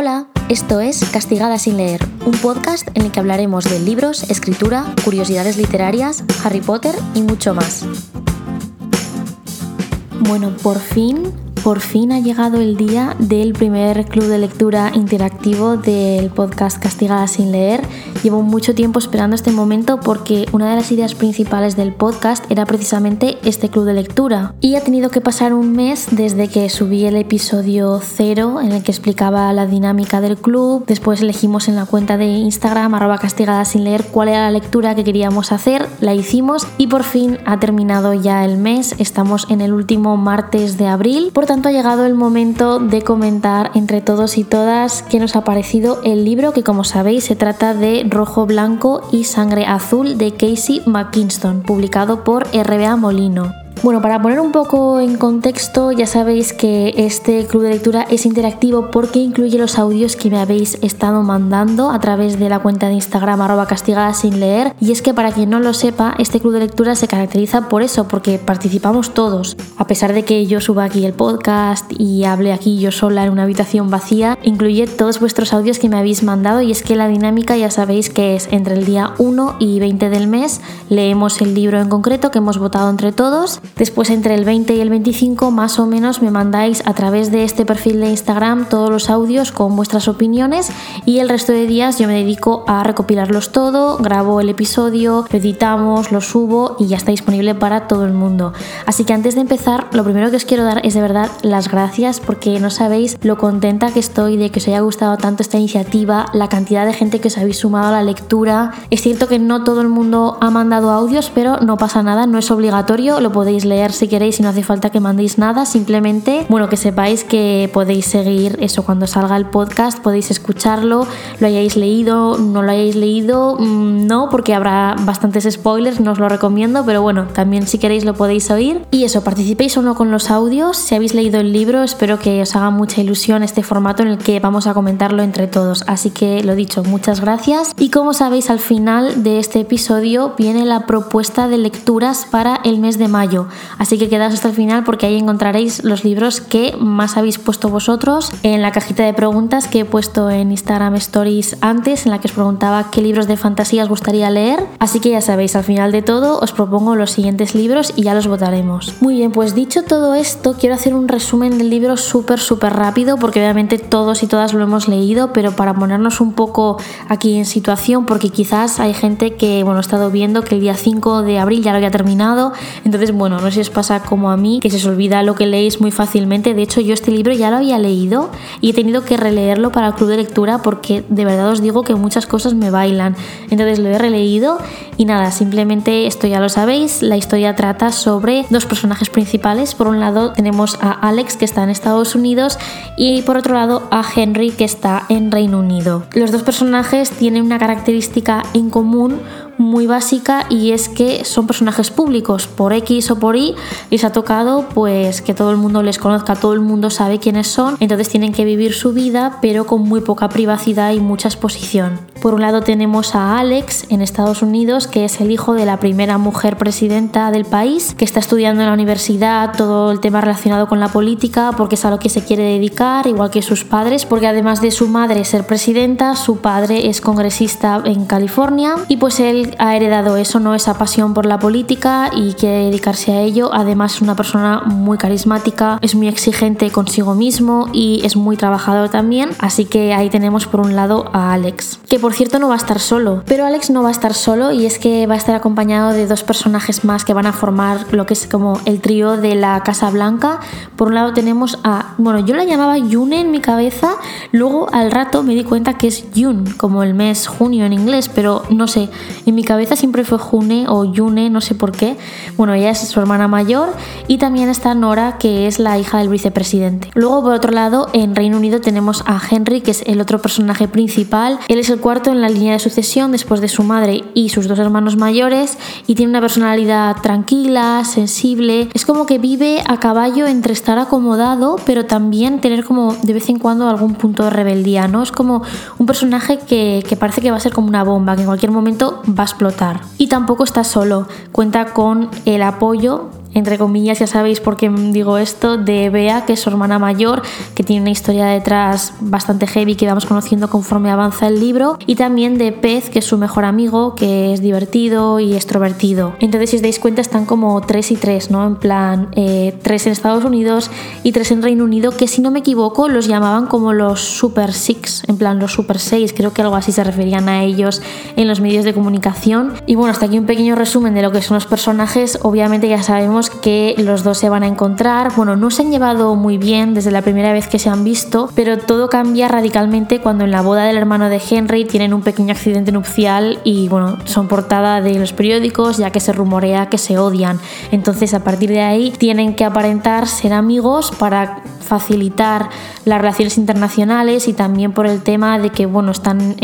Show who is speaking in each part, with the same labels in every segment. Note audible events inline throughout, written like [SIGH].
Speaker 1: Hola, esto es Castigada sin leer, un podcast en el que hablaremos de libros, escritura, curiosidades literarias, Harry Potter y mucho más. Bueno, por fin por fin ha llegado el día del primer club de lectura interactivo del podcast Castigada sin leer. Llevo mucho tiempo esperando este momento porque una de las ideas principales del podcast era precisamente este club de lectura. Y ha tenido que pasar un mes desde que subí el episodio cero en el que explicaba la dinámica del club. Después elegimos en la cuenta de Instagram arroba castigada sin leer cuál era la lectura que queríamos hacer. La hicimos y por fin ha terminado ya el mes. Estamos en el último martes de abril tanto ha llegado el momento de comentar entre todos y todas qué nos ha parecido el libro que como sabéis se trata de Rojo Blanco y Sangre Azul de Casey McKinston, publicado por RBA Molino. Bueno, para poner un poco en contexto, ya sabéis que este club de lectura es interactivo porque incluye los audios que me habéis estado mandando a través de la cuenta de Instagram arroba castigada sin leer. Y es que para quien no lo sepa, este club de lectura se caracteriza por eso, porque participamos todos. A pesar de que yo suba aquí el podcast y hable aquí yo sola en una habitación vacía, incluye todos vuestros audios que me habéis mandado y es que la dinámica ya sabéis que es entre el día 1 y 20 del mes, leemos el libro en concreto que hemos votado entre todos Después entre el 20 y el 25 más o menos me mandáis a través de este perfil de Instagram todos los audios con vuestras opiniones y el resto de días yo me dedico a recopilarlos todo, grabo el episodio, lo editamos, lo subo y ya está disponible para todo el mundo. Así que antes de empezar, lo primero que os quiero dar es de verdad las gracias porque no sabéis lo contenta que estoy de que os haya gustado tanto esta iniciativa, la cantidad de gente que os habéis sumado a la lectura. Es cierto que no todo el mundo ha mandado audios, pero no pasa nada, no es obligatorio, lo podéis leer si queréis y no hace falta que mandéis nada, simplemente, bueno, que sepáis que podéis seguir eso cuando salga el podcast, podéis escucharlo, lo hayáis leído, no lo hayáis leído, mm, no, porque habrá bastantes spoilers, no os lo recomiendo, pero bueno, también si queréis lo podéis oír. Y eso, participéis o no con los audios, si habéis leído el libro, espero que os haga mucha ilusión este formato en el que vamos a comentarlo entre todos. Así que lo dicho, muchas gracias. Y como sabéis, al final de este episodio viene la propuesta de lecturas para el mes de mayo. Así que quedaos hasta el final porque ahí encontraréis los libros que más habéis puesto vosotros en la cajita de preguntas que he puesto en Instagram Stories antes, en la que os preguntaba qué libros de fantasía os gustaría leer. Así que ya sabéis, al final de todo os propongo los siguientes libros y ya los votaremos. Muy bien, pues dicho todo esto, quiero hacer un resumen del libro súper, súper rápido porque obviamente todos y todas lo hemos leído, pero para ponernos un poco aquí en situación, porque quizás hay gente que, bueno, he estado viendo que el día 5 de abril ya lo había terminado, entonces, bueno, no sé si os pasa como a mí, que se os olvida lo que leéis muy fácilmente. De hecho, yo este libro ya lo había leído y he tenido que releerlo para el club de lectura porque de verdad os digo que muchas cosas me bailan. Entonces lo he releído y nada, simplemente esto ya lo sabéis. La historia trata sobre dos personajes principales. Por un lado tenemos a Alex que está en Estados Unidos y por otro lado a Henry que está en Reino Unido. Los dos personajes tienen una característica en común muy básica y es que son personajes públicos por X o por Y les ha tocado pues que todo el mundo les conozca, todo el mundo sabe quiénes son, entonces tienen que vivir su vida pero con muy poca privacidad y mucha exposición. Por un lado tenemos a Alex en Estados Unidos que es el hijo de la primera mujer presidenta del país que está estudiando en la universidad todo el tema relacionado con la política porque es a lo que se quiere dedicar igual que sus padres porque además de su madre ser presidenta su padre es congresista en California y pues él ha heredado eso, ¿no? Esa pasión por la política y quiere dedicarse a ello. Además es una persona muy carismática, es muy exigente consigo mismo y es muy trabajador también. Así que ahí tenemos por un lado a Alex, que por cierto no va a estar solo. Pero Alex no va a estar solo y es que va a estar acompañado de dos personajes más que van a formar lo que es como el trío de la Casa Blanca. Por un lado tenemos a, bueno, yo la llamaba Yune en mi cabeza, luego al rato me di cuenta que es June, como el mes junio en inglés, pero no sé, en mi cabeza siempre fue June o Yune, no sé por qué. Bueno, ella es su hermana mayor y también está Nora, que es la hija del vicepresidente. Luego, por otro lado, en Reino Unido tenemos a Henry, que es el otro personaje principal. Él es el cuarto en la línea de sucesión después de su madre y sus dos hermanos mayores y tiene una personalidad tranquila, sensible. Es como que vive a caballo entre estar acomodado, pero también tener como de vez en cuando algún punto de rebeldía, ¿no? Es como un personaje que, que parece que va a ser como una bomba, que en cualquier momento va explotar. Y tampoco está solo, cuenta con el apoyo entre comillas, ya sabéis por qué digo esto, de Bea, que es su hermana mayor, que tiene una historia detrás bastante heavy que vamos conociendo conforme avanza el libro, y también de Pez, que es su mejor amigo, que es divertido y extrovertido. Entonces, si os dais cuenta, están como tres y tres, ¿no? En plan, eh, tres en Estados Unidos y tres en Reino Unido, que si no me equivoco, los llamaban como los Super Six, en plan los Super Seis, creo que algo así se referían a ellos en los medios de comunicación. Y bueno, hasta aquí un pequeño resumen de lo que son los personajes. Obviamente ya sabemos que los dos se van a encontrar. Bueno, no se han llevado muy bien desde la primera vez que se han visto, pero todo cambia radicalmente cuando en la boda del hermano de Henry tienen un pequeño accidente nupcial y bueno, son portada de los periódicos ya que se rumorea que se odian. Entonces a partir de ahí tienen que aparentar ser amigos para facilitar las relaciones internacionales y también por el tema de que bueno, están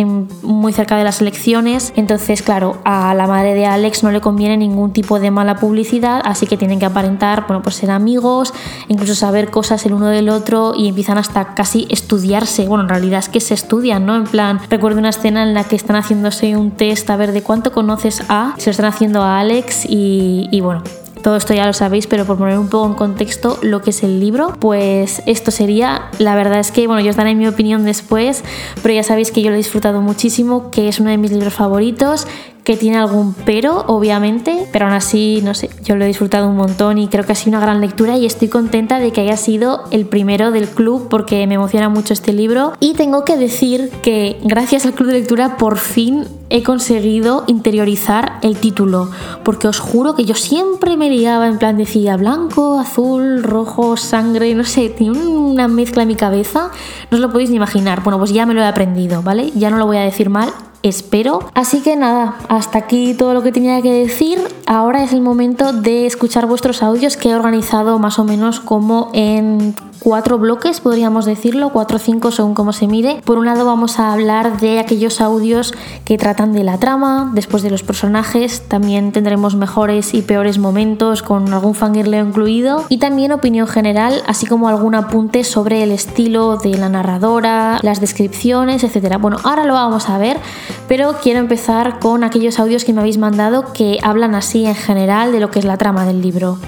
Speaker 1: muy cerca de las elecciones. Entonces, claro, a la madre de Alex no le conviene ningún tipo de mala publicidad, así que tienen que aparentar, bueno, pues ser amigos, incluso saber cosas el uno del otro y empiezan hasta casi estudiarse. Bueno, en realidad es que se estudian, ¿no? En plan, recuerdo una escena en la que están haciéndose un test a ver de cuánto conoces a, se lo están haciendo a Alex y, y bueno, todo esto ya lo sabéis, pero por poner un poco en contexto lo que es el libro, pues esto sería, la verdad es que, bueno, yo os daré mi opinión después, pero ya sabéis que yo lo he disfrutado muchísimo, que es uno de mis libros favoritos, que tiene algún pero, obviamente, pero aún así, no sé, yo lo he disfrutado un montón y creo que ha sido una gran lectura y estoy contenta de que haya sido el primero del club porque me emociona mucho este libro. Y tengo que decir que gracias al club de lectura por fin he conseguido interiorizar el título, porque os juro que yo siempre me liaba en plan decía blanco, azul, rojo, sangre, no sé, tiene una mezcla en mi cabeza, no os lo podéis ni imaginar. Bueno, pues ya me lo he aprendido, ¿vale? Ya no lo voy a decir mal, espero. Así que nada, hasta aquí todo lo que tenía que decir. Ahora es el momento de escuchar vuestros audios que he organizado más o menos como en cuatro bloques, podríamos decirlo, cuatro o cinco según cómo se mire. Por un lado vamos a hablar de aquellos audios que tratan de la trama, después de los personajes, también tendremos mejores y peores momentos con algún fangirleo incluido y también opinión general, así como algún apunte sobre el estilo de la narradora, las descripciones, etcétera. Bueno, ahora lo vamos a ver, pero quiero empezar con aquellos audios que me habéis mandado que hablan así en general de lo que es la trama del libro.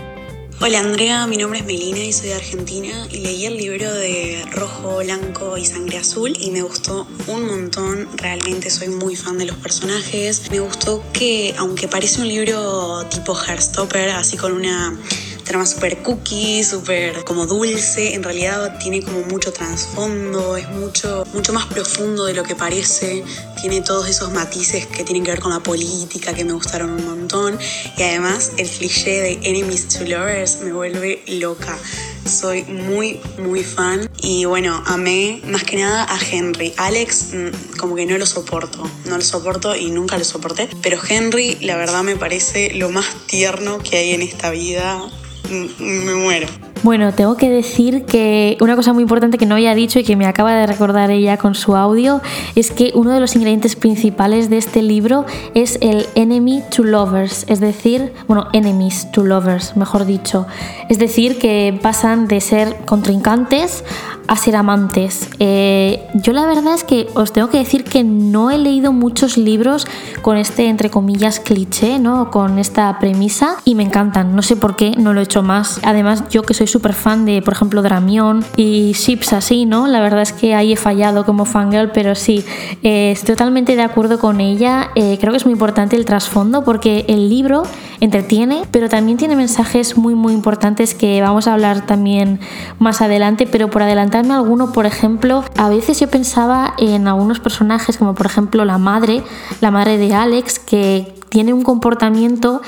Speaker 2: Hola Andrea, mi nombre es Melina y soy de Argentina. Y leí el libro de Rojo, Blanco y Sangre Azul y me gustó un montón, realmente soy muy fan de los personajes. Me gustó que aunque parece un libro tipo Heartstopper, así con una trama súper cookie, súper como dulce, en realidad tiene como mucho trasfondo, es mucho, mucho más profundo de lo que parece, tiene todos esos matices que tienen que ver con la política que me gustaron un montón. Y además el cliché de enemies to lovers me vuelve loca. Soy muy, muy fan. Y bueno, amé más que nada a Henry. Alex mm, como que no lo soporto, no lo soporto y nunca lo soporté, pero Henry la verdad me parece lo más tierno que hay en esta vida me muero.
Speaker 1: Bueno, tengo que decir que una cosa muy importante que no había dicho y que me acaba de recordar ella con su audio es que uno de los ingredientes principales de este libro es el enemy to lovers, es decir, bueno, enemies to lovers, mejor dicho. Es decir, que pasan de ser contrincantes a ser amantes. Eh, yo la verdad es que os tengo que decir que no he leído muchos libros con este, entre comillas, cliché, ¿no? Con esta premisa y me encantan. No sé por qué no lo he hecho más. Además, yo que soy súper fan de, por ejemplo, Dramión y ships así, ¿no? La verdad es que ahí he fallado como fangirl, pero sí, eh, estoy totalmente de acuerdo con ella. Eh, creo que es muy importante el trasfondo porque el libro entretiene, pero también tiene mensajes muy, muy importantes que vamos a hablar también más adelante, pero por adelante alguno, por ejemplo, a veces yo pensaba en algunos personajes, como por ejemplo la madre, la madre de Alex, que tiene un comportamiento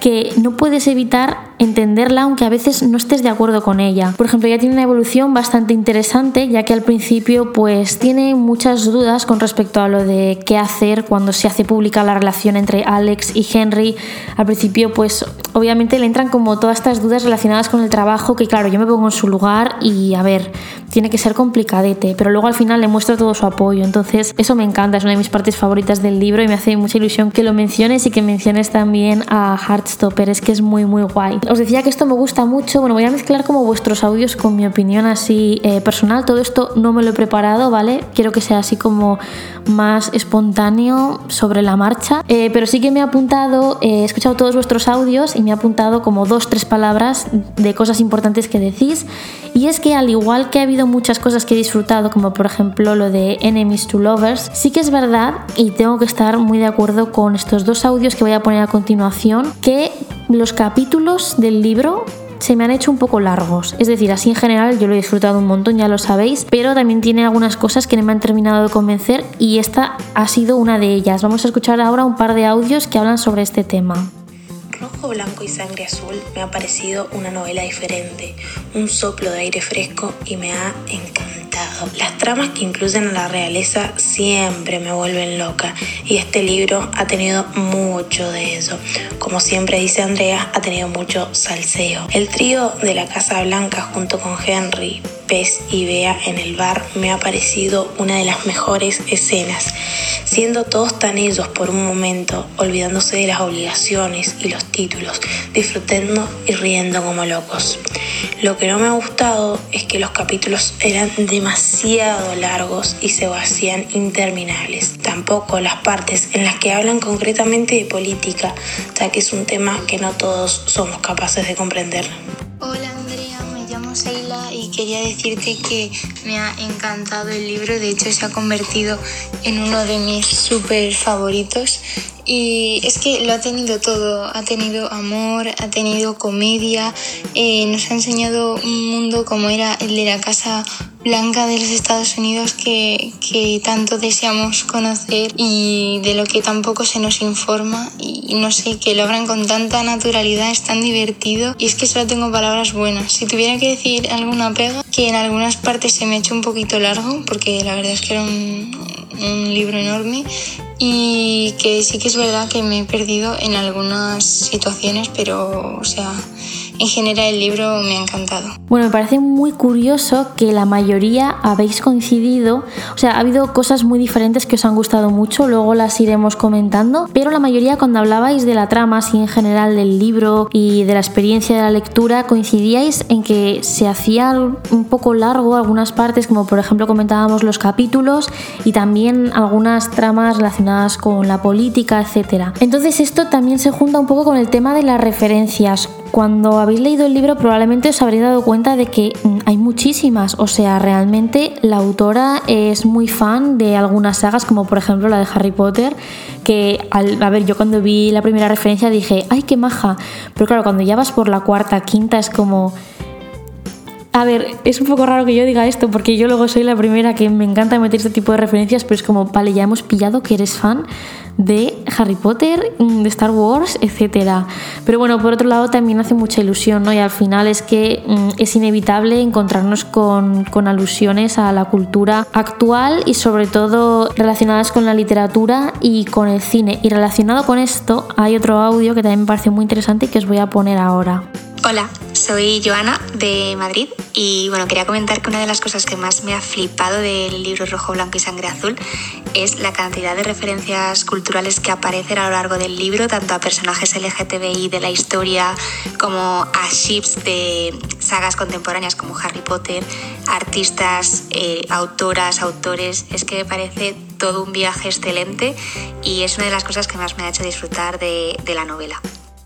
Speaker 1: que no puedes evitar entenderla aunque a veces no estés de acuerdo con ella. Por ejemplo, ella tiene una evolución bastante interesante ya que al principio pues tiene muchas dudas con respecto a lo de qué hacer cuando se hace pública la relación entre Alex y Henry. Al principio pues obviamente le entran como todas estas dudas relacionadas con el trabajo que claro, yo me pongo en su lugar y a ver, tiene que ser complicadete, pero luego al final le muestro todo su apoyo. Entonces eso me encanta, es una de mis partes favoritas del libro y me hace mucha ilusión que lo menciones y que menciones también a Heartstopper, es que es muy muy guay. os decía que esto me gusta mucho. Bueno, voy a mezclar como vuestros audios con mi opinión así eh, personal. Todo esto no me lo he preparado, ¿vale? Quiero que sea así como más espontáneo sobre la marcha. Eh, pero sí que me he apuntado, he escuchado todos vuestros audios y me he apuntado como dos, tres palabras de cosas importantes que decís. Y es que al igual que ha habido muchas cosas que he disfrutado, como por ejemplo lo de Enemies to Lovers, sí que es verdad y tengo que estar muy de acuerdo con estos dos audios que voy a poner a continuación, que los capítulos del libro se me han hecho un poco largos. Es decir, así en general yo lo he disfrutado un montón, ya lo sabéis, pero también tiene algunas cosas que no me han terminado de convencer y esta ha sido una de ellas. Vamos a escuchar ahora un par de audios que hablan sobre este tema.
Speaker 2: Rojo, Blanco y Sangre Azul me ha parecido una novela diferente, un soplo de aire fresco y me ha encantado. Las tramas que incluyen a la realeza siempre me vuelven loca y este libro ha tenido mucho de eso. Como siempre dice Andrea, ha tenido mucho salseo. El trío de la Casa Blanca junto con Henry, Y Bea en el bar me ha parecido una de las mejores escenas, siendo todos tan ellos por un momento, olvidándose de las obligaciones y los títulos, disfrutando y riendo como locos. Lo que no me ha gustado es que los capítulos eran demasiado largos y se hacían interminables. Tampoco las partes en las que hablan concretamente de política, ya que es un tema que no todos somos capaces de comprender.
Speaker 3: Y quería decirte que me ha encantado el libro, de hecho se ha convertido en uno de mis súper favoritos y es que lo ha tenido todo, ha tenido amor, ha tenido comedia, eh, nos ha enseñado un mundo como era el de la Casa Blanca de los Estados Unidos que, que tanto deseamos conocer y de lo que tampoco se nos informa. Y no sé, que lo abran con tanta naturalidad, es tan divertido. Y es que solo tengo palabras buenas. Si tuviera que decir alguna pega, que en algunas partes se me ha hecho un poquito largo porque la verdad es que era un, un libro enorme y que sí que es verdad que me he perdido en algunas situaciones, pero o sea, en general el libro me ha encantado.
Speaker 1: Bueno, me parece muy curioso que la mayoría habéis coincidido, o sea, ha habido cosas muy diferentes que os han gustado mucho, luego las iremos comentando, pero la mayoría cuando hablabais de la trama, así en general del libro y de la experiencia de la lectura, coincidíais en que se hacía un poco largo algunas partes, como por ejemplo comentábamos los capítulos y también algunas tramas relacionadas con la política, etc. Entonces esto también se junta un poco con el tema de las referencias. Cuando habéis leído el libro probablemente os habréis dado cuenta de que mm, hay muchísimas, o sea, realmente la autora es muy fan de algunas sagas, como por ejemplo la de Harry Potter, que al, a ver, yo cuando vi la primera referencia dije, ay, qué maja, pero claro, cuando ya vas por la cuarta, quinta es como... A ver, es un poco raro que yo diga esto porque yo luego soy la primera que me encanta meter este tipo de referencias, pero es como, vale, ya hemos pillado que eres fan de Harry Potter, mm, de Star Wars, etc. Pero bueno, por otro lado también hace mucha ilusión, ¿no? Y al final es que mm, es inevitable encontrarnos con, con alusiones a la cultura actual y sobre todo relacionadas con la literatura y con el cine. Y relacionado con esto hay otro audio que también me parece muy interesante y que os voy a poner ahora.
Speaker 4: Hola, soy Joana de Madrid y bueno, quería comentar que una de las cosas que más me ha flipado del libro Rojo, Blanco y Sangre Azul es la cantidad de referencias culturales que aparecen a lo largo del libro, tanto a personajes LGTBI de la historia como a ships de sagas contemporáneas como Harry Potter, artistas, eh, autoras, autores. Es que me parece todo un viaje excelente y es una de las cosas que más me ha hecho disfrutar de, de la novela.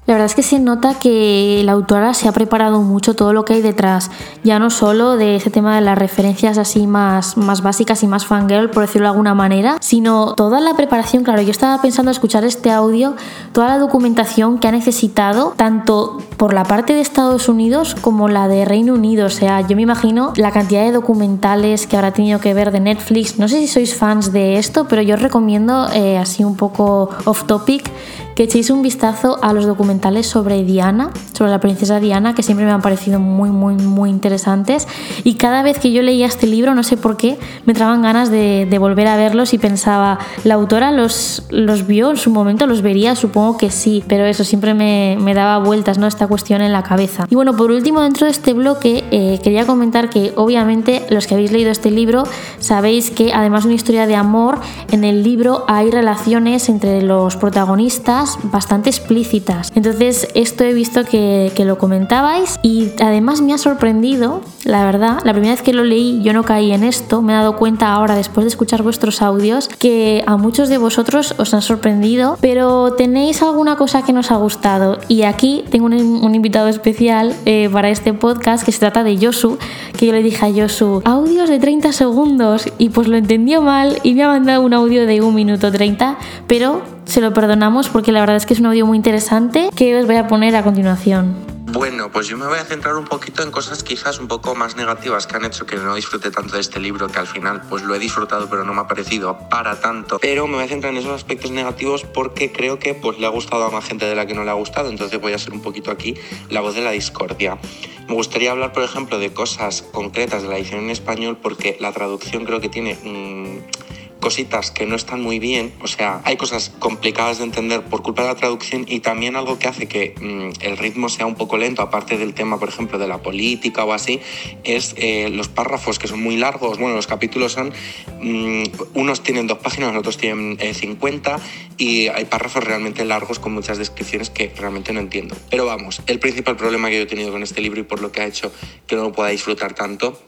Speaker 1: La verdad es que se nota que la autora se ha preparado mucho todo lo que hay detrás, ya no solo de ese tema de las referencias así más, más básicas y más fangirl, por decirlo de alguna manera, sino toda la preparación, claro, yo estaba pensando escuchar este audio, toda la documentación que ha necesitado, tanto por la parte de Estados Unidos como la de Reino Unido, o sea, yo me imagino la cantidad de documentales que habrá tenido que ver de Netflix, no sé si sois fans de esto, pero yo os recomiendo, eh, así un poco off topic, que echéis un vistazo a los documentales sobre Diana, sobre la princesa Diana, que siempre me han parecido muy, muy, muy interesantes. Y cada vez que yo leía este libro, no sé por qué, me traban ganas de, de volver a verlos y pensaba, ¿la autora los, los vio en su momento? ¿Los vería? Supongo que sí, pero eso siempre me, me daba vueltas, ¿no? Esta cuestión en la cabeza. Y bueno, por último, dentro de este bloque, eh, quería comentar que obviamente los que habéis leído este libro sabéis que además de una historia de amor, en el libro hay relaciones entre los protagonistas bastante explícitas. Entonces, esto he visto que, lo comentabais y además me ha sorprendido, la verdad, la primera vez que lo leí yo no caí en esto, me he dado cuenta ahora después de escuchar vuestros audios que a muchos de vosotros os han sorprendido, pero tenéis alguna cosa que nos ha gustado. Y aquí tengo un, invitado especial eh, para este podcast que se trata de Yosu, que yo le dije a Yosu, audios de 30 segundos, y pues lo entendió mal y me ha mandado un audio de 1 minuto 30, pero se lo perdonamos porque la verdad es que es un audio muy interesante que os voy a poner a continuación.
Speaker 5: Bueno, pues yo me voy a centrar un poquito en cosas quizás un poco más negativas que han hecho que no disfrute tanto de este libro, que al final pues lo he disfrutado pero no me ha parecido para tanto. Pero me voy a centrar en esos aspectos negativos porque creo que pues le ha gustado a más gente de la que no le ha gustado, entonces voy a ser un poquito aquí la voz de la discordia. Me gustaría hablar, por ejemplo, de cosas concretas de la edición en español porque la traducción creo que tiene... Mmm, cositas que no están muy bien, o sea, hay cosas complicadas de entender por culpa de la traducción y también algo que hace que mm, el ritmo sea un poco lento, aparte del tema, por ejemplo, de la política o así, es eh, los párrafos que son muy largos, bueno, los capítulos son, mm, unos tienen dos páginas, otros tienen 50 eh, y hay párrafos realmente largos con muchas descripciones que realmente no entiendo. Pero vamos, el principal problema que yo he tenido con este libro y por lo que ha hecho que no lo pueda disfrutar tanto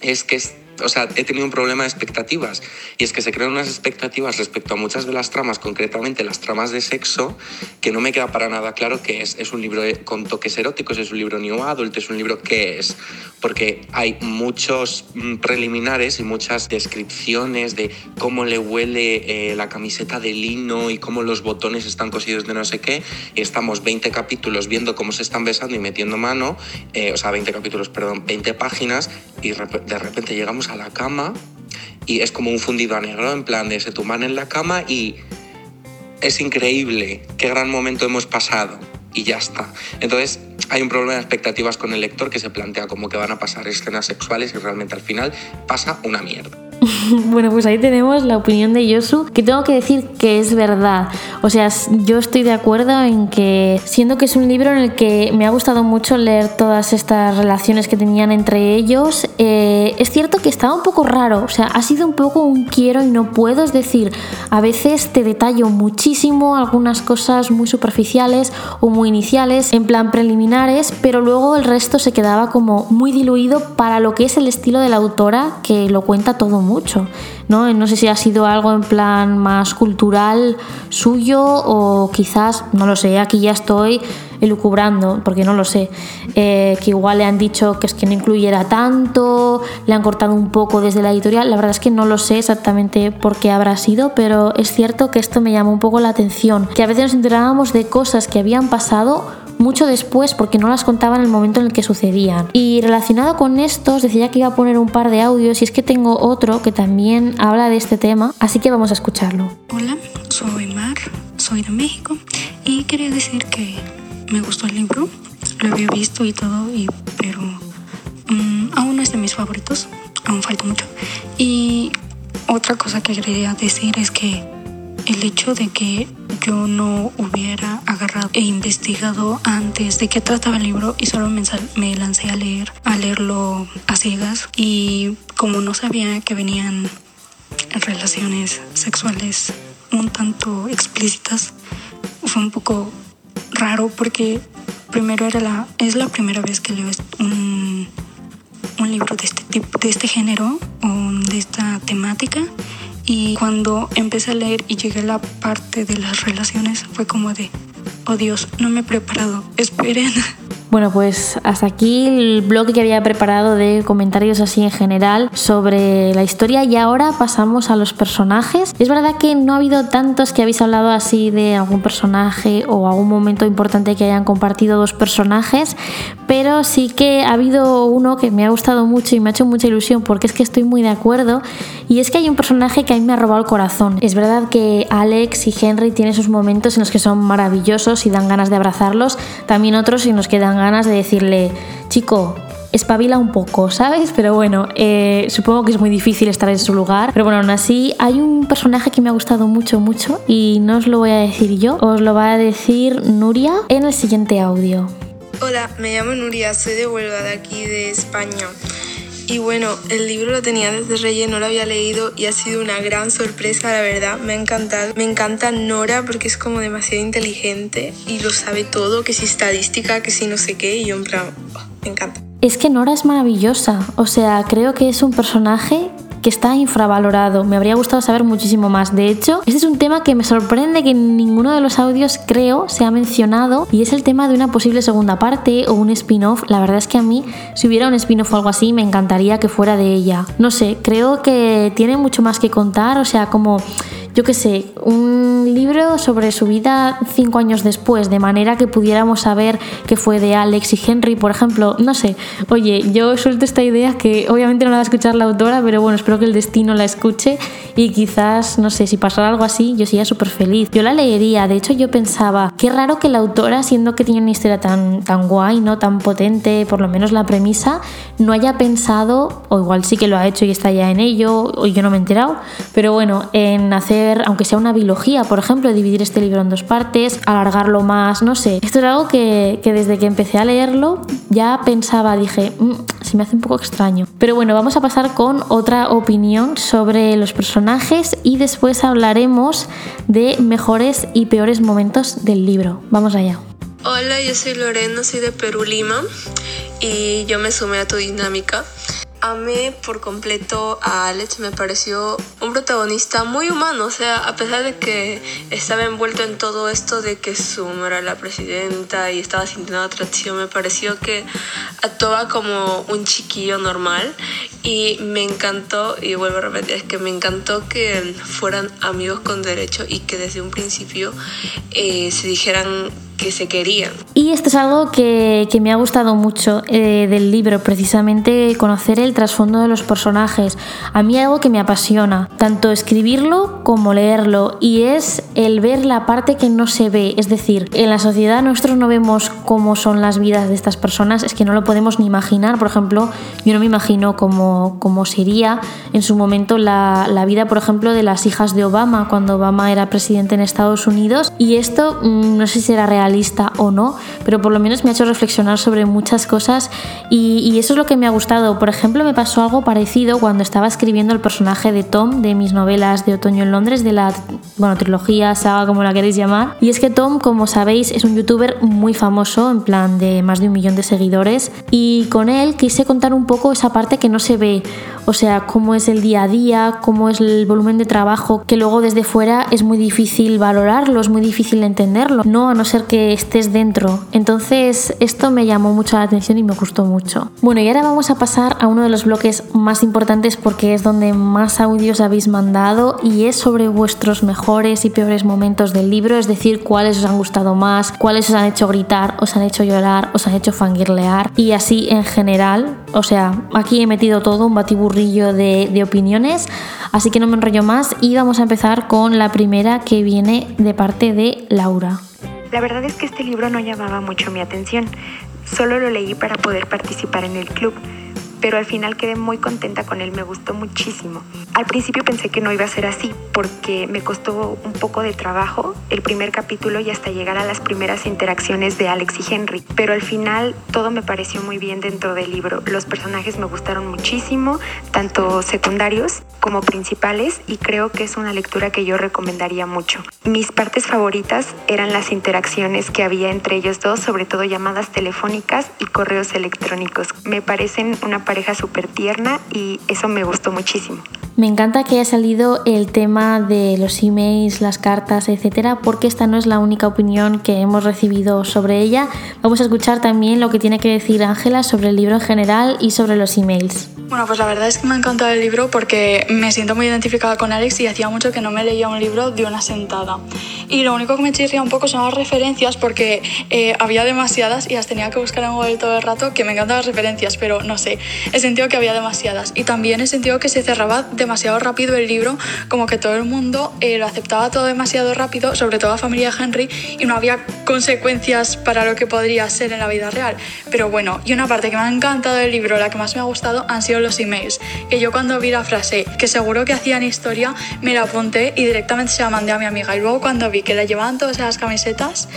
Speaker 5: es que es o sea, he tenido un problema de expectativas y es que se crean unas expectativas respecto a muchas de las tramas, concretamente las tramas de sexo, que no me queda para nada claro que es. Es un libro con toques eróticos, es un libro new adult, es un libro que es, porque hay muchos mm, preliminares y muchas descripciones de cómo le huele eh, la camiseta de lino y cómo los botones están cosidos de no sé qué. Y estamos 20 capítulos viendo cómo se están besando y metiendo mano, eh, o sea, 20 capítulos, perdón, 20 páginas y de repente llegamos a la cama y es como un fundido a negro, en plan de se tumban en la cama y es increíble qué gran momento hemos pasado y ya está. Entonces hay un problema de expectativas con el lector que se plantea como que van a pasar escenas sexuales y realmente al final pasa una mierda. [LAUGHS]
Speaker 1: bueno, pues ahí tenemos la opinión de Yosu, que tengo que decir que es verdad. O sea, yo estoy de acuerdo en que, siendo que es un libro en el que me ha gustado mucho leer todas estas relaciones que tenían entre ellos, eh, es cierto que estaba un poco raro. O sea, ha sido un poco un quiero y no puedo. Es decir, a veces te detallo muchísimo algunas cosas muy superficiales o muy iniciales, en plan preliminares, pero luego el resto se quedaba como muy diluido para lo que es el estilo de la autora, que lo cuenta todo muy mucho. ¿no? no sé si ha sido algo en plan más cultural suyo o quizás, no lo sé, aquí ya estoy elucubrando, porque no lo sé, eh, que igual le han dicho que es que no incluyera tanto, le han cortado un poco desde la editorial, la verdad es que no lo sé exactamente por qué habrá sido, pero es cierto que esto me llamó un poco la atención, que a veces nos enterábamos de cosas que habían pasado mucho después porque no las contaba en el momento en el que sucedían. Y relacionado con esto, os decía que iba a poner un par de audios y es que tengo otro que también habla de este tema, así que vamos a escucharlo.
Speaker 6: Hola, soy Mar, soy de México y quería decir que me gustó el libro, lo había visto y todo, y, pero mm, aún no es de mis favoritos, aún falta mucho. Y otra cosa que quería decir es que el hecho de que yo no hubiera agarrado e investigado antes de qué trataba el libro y solo me, lancé a leer, a leerlo a ciegas y como no sabía que venían relaciones sexuales un tanto explícitas, fue un poco raro porque primero era la, es la primera vez que leo un, un libro de este tipo, de este género o de esta temática y cuando empecé a leer y llegué a la parte de las relaciones fue como de, oh Dios, no me he preparado, esperen.
Speaker 1: Bueno, pues hasta aquí el blog que había preparado de comentarios así en general sobre la historia y ahora pasamos a los personajes. Es verdad que no ha habido tantos que habéis hablado así de algún personaje o algún momento importante que hayan compartido dos personajes, pero sí que ha habido uno que me ha gustado mucho y me ha hecho mucha ilusión porque es que estoy muy de acuerdo y es que hay un personaje que a mí me ha robado el corazón. Es verdad que Alex y Henry tienen sus momentos en los que son maravillosos y dan ganas de abrazarlos, también otros en los que dan ganas de decirle, chico, espabila un poco, ¿sabes? Pero bueno, eh, supongo que es muy difícil estar en su lugar. Pero bueno, aún así, hay un personaje que me ha gustado mucho, mucho y no os lo voy a decir yo, os lo va a decir Nuria en el siguiente audio.
Speaker 7: Hola, me llamo Nuria, soy de Huelva, de aquí de España. Y bueno, el libro lo tenía desde Reyes, no lo había leído y ha sido una gran sorpresa, la verdad, me ha encantado. Me encanta Nora porque es como demasiado inteligente y lo sabe todo, que si estadística, que si no sé qué, y yo en plan, oh, me encanta.
Speaker 1: Es que Nora es maravillosa, o sea, creo que es un personaje que está infravalorado. Me habría gustado saber muchísimo más. De hecho, este es un tema que me sorprende que en ninguno de los audios creo se ha mencionado y es el tema de una posible segunda parte o un spin-off. La verdad es que a mí, si hubiera un spin-off o algo así, me encantaría que fuera de ella. No sé, creo que tiene mucho más que contar, o sea, como yo qué sé, un libro sobre su vida cinco años después, de manera que pudiéramos saber qué fue de Alex y Henry, por ejemplo. No sé, oye, yo suelto esta idea que obviamente no la va a escuchar la autora, pero bueno, espero que el destino la escuche y quizás, no sé, si pasara algo así, yo sería súper feliz. Yo la leería, de hecho yo pensaba, qué raro que la autora, siendo que tiene una historia tan, tan guay, ¿no? Tan potente, por lo menos la premisa, no haya pensado, o igual sí que lo ha hecho y está ya en ello, o yo no me he enterado, pero bueno, en hacer aunque sea una biología, por ejemplo, dividir este libro en dos partes, alargarlo más, no sé. Esto es algo que, desde que empecé a leerlo ya pensaba, dije, mm, se me hace un poco extraño. Pero bueno, vamos a pasar con otra opinión sobre los personajes y después hablaremos de mejores y peores momentos del libro. Vamos allá.
Speaker 7: Hola, yo soy Lorena, soy de Perú, Lima y yo me sumé a tu dinámica amé por completo a Alex, me pareció un protagonista muy humano, o sea, a pesar de que estaba envuelto en todo esto de que su era la presidenta y estaba sintiendo atracción, me pareció que actuaba como un chiquillo normal y me encantó, y vuelvo a repetir, es que me encantó que fueran amigos con derecho y que desde un principio eh, se dijeran que se querían.
Speaker 1: Y esto es algo que, que me ha gustado mucho eh, del libro, precisamente conocer el trasfondo de los personajes. A mí algo que me apasiona, tanto escribirlo como leerlo, y es el ver la parte que no se ve. Es decir, en la sociedad nosotros no vemos cómo son las vidas de estas personas, es que no lo podemos ni imaginar. Por ejemplo, yo no me imagino cómo, cómo sería en su momento la, la vida, por ejemplo, de las hijas de Obama, cuando Obama era presidente en Estados Unidos. Y esto mm, no sé si será real o no, pero por lo menos me ha hecho reflexionar sobre muchas cosas y, eso es lo que me ha gustado. Por ejemplo, me pasó algo parecido cuando estaba escribiendo el personaje de Tom de mis novelas de otoño en Londres, de la bueno, trilogía, saga, como la queréis llamar. Y es que Tom, como sabéis, es un youtuber muy famoso, en plan de más de un millón de seguidores, y con él quise contar un poco esa parte que no se ve, o sea, cómo es el día a día, cómo es el volumen de trabajo, que luego desde fuera es muy difícil valorarlo, es muy difícil entenderlo, no a no ser que estés dentro. Entonces esto me llamó mucho la atención y me gustó mucho. Bueno, y ahora vamos a pasar a uno de los bloques más importantes porque es donde más audios habéis mandado y es sobre vuestros mejores y peores momentos del libro, es decir, cuáles os han gustado más, cuáles os han hecho gritar, os han hecho llorar, os han hecho fangirlear y así en general. O sea, aquí he metido todo, un batiburrillo de, de opiniones, así que no me enrollo más y vamos a empezar con la primera que viene de parte de Laura.
Speaker 8: La verdad es que este libro no llamaba mucho mi atención, solo lo leí para poder participar en el club pero al final quedé muy contenta con él, me gustó muchísimo. Al principio pensé que no iba a ser así porque me costó un poco de trabajo el primer capítulo y hasta llegar a las primeras interacciones de Alex y Henry, pero al final todo me pareció muy bien dentro del libro. Los personajes me gustaron muchísimo, tanto secundarios como principales y creo que es una lectura que yo recomendaría mucho. Mis partes favoritas eran las interacciones que había entre ellos dos, sobre todo llamadas telefónicas y correos electrónicos. Me parecen una pareja súper tierna y eso me gustó muchísimo.
Speaker 1: Me encanta que haya salido el tema de los emails, las cartas, etcétera, porque esta no es la única opinión que hemos recibido sobre ella. Vamos a escuchar también lo que tiene que decir Ángela sobre el libro en general y sobre los emails.
Speaker 6: Bueno, pues la verdad es que me ha encantado el libro porque me siento muy identificada con Alex y hacía mucho que no me leía un libro de una sentada. Y lo único que me chirría un poco son las referencias porque eh, había demasiadas y las tenía que buscar en Google todo el rato, que me encantan las referencias, pero no sé, he sentido que había demasiadas. Y también he sentido que se cerraba demasiado rápido el libro, como que todo el mundo eh, lo aceptaba todo demasiado rápido, sobre todo la familia Henry, y no había consecuencias para lo que podría ser en la vida real. Pero bueno, y una parte que me ha encantado del libro, la que más me ha gustado, han sido los emails, que yo cuando vi la frase que seguro que hacían historia, me la apunté y directamente se la mandé a mi amiga. Y luego cuando vi que la llevaban todas esas camisetas,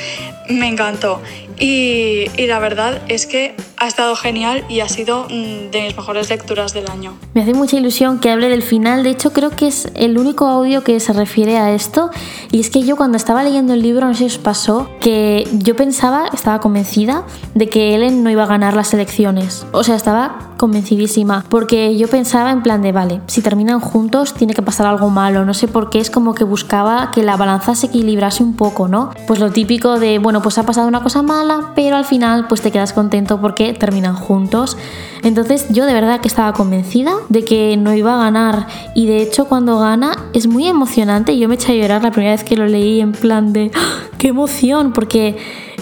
Speaker 6: me encantó.
Speaker 9: Y, la verdad es que ha estado genial y ha sido mm, de mis mejores lecturas del año.
Speaker 1: Me hace mucha ilusión que hable del final, de hecho creo que es el único audio que se refiere a esto. Y es que yo cuando estaba leyendo el libro, no sé si os pasó, que yo pensaba, estaba convencida de que Ellen no iba a ganar las elecciones, o sea, estaba convencidísima, porque yo pensaba en plan de, vale, si terminan juntos tiene que pasar algo malo, no sé por qué, es como que buscaba que la balanza se equilibrase un poco, ¿no? Pues lo típico de, bueno, pues ha pasado una cosa mala, pero al final pues te quedas contento porque terminan juntos. Entonces yo de verdad que estaba convencida de que no iba a ganar y de hecho cuando gana es muy emocionante. Yo me eché a llorar la primera vez que lo leí en plan de ¡Ah! qué emoción porque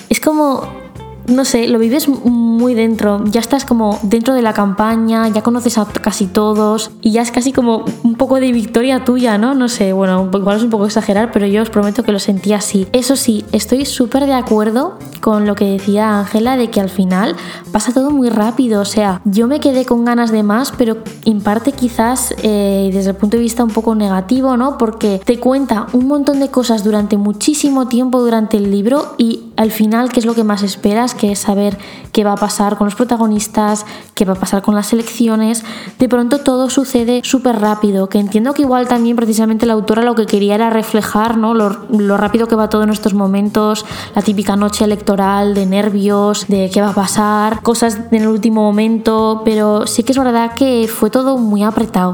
Speaker 1: es como no sé, lo vives muy dentro, ya estás como dentro de la campaña, ya conoces a casi todos y ya es casi como un poco de victoria tuya, ¿no? No sé, bueno, igual es un poco exagerar, pero yo os prometo que lo sentí así. Eso sí, estoy súper de acuerdo con lo que decía Ángela de que al final pasa todo muy rápido, o sea, yo me quedé con ganas de más, pero en parte quizás eh, desde el punto de vista un poco negativo, ¿no? Porque te cuenta un montón de cosas durante muchísimo tiempo durante el libro y al final, ¿qué es lo que más esperas? que es saber qué va a pasar con los protagonistas, qué va a pasar con las elecciones. De pronto todo sucede súper rápido, que entiendo que igual también precisamente la autora lo que quería era reflejar ¿no? lo, lo rápido que va todo en estos momentos, la típica noche electoral de nervios, de qué va a pasar, cosas en el último momento, pero sí que es verdad que fue todo muy apretado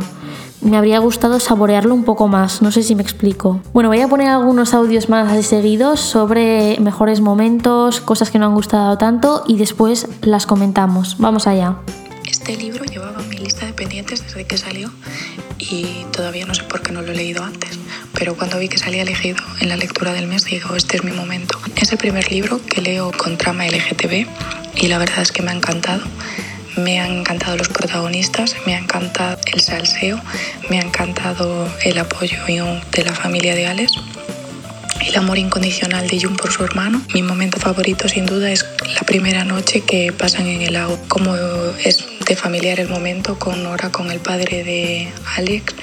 Speaker 1: me habría gustado saborearlo un poco más, no sé si me explico. Bueno, voy a poner algunos audios más así seguidos sobre mejores momentos, cosas que no han gustado tanto y después las comentamos. Vamos allá.
Speaker 10: Este libro llevaba mi lista de pendientes desde que salió y todavía no sé por qué no lo he leído antes, pero cuando vi que salía elegido en la lectura del mes digo, este es mi momento. Es el primer libro que leo con trama LGTB y la verdad es que me ha encantado. Me han encantado los protagonistas, me ha encantado el salseo, me ha encantado el apoyo de la familia de Alex, el amor incondicional de Jun por su hermano. Mi momento favorito sin duda es la primera noche que pasan en el lago, como es de familiar el momento con Nora, con el padre de Alex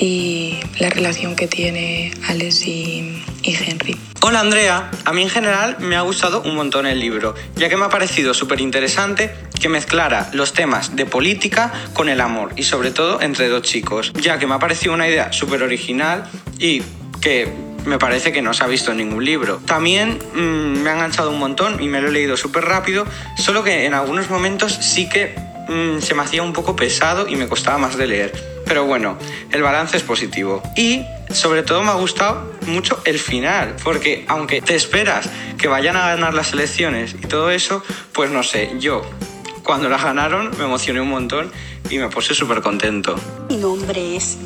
Speaker 10: y la relación que tiene Alex y, Henry.
Speaker 11: Hola Andrea, a mí en general me ha gustado un montón el libro, ya que me ha parecido súper interesante que mezclara los temas de política con el amor y sobre todo entre dos chicos, ya que me ha parecido una idea súper original y que me parece que no se ha visto en ningún libro. También mmm, me ha enganchado un montón y me lo he leído súper rápido, solo que en algunos momentos sí que mmm, se me hacía un poco pesado y me costaba más de leer. Pero bueno, el balance es positivo. Y sobre todo me ha gustado mucho el final, porque aunque te esperas que vayan a ganar las elecciones y todo eso, pues no sé, yo cuando las ganaron me emocioné un montón y me puse súper contento.
Speaker 12: Mi nombre es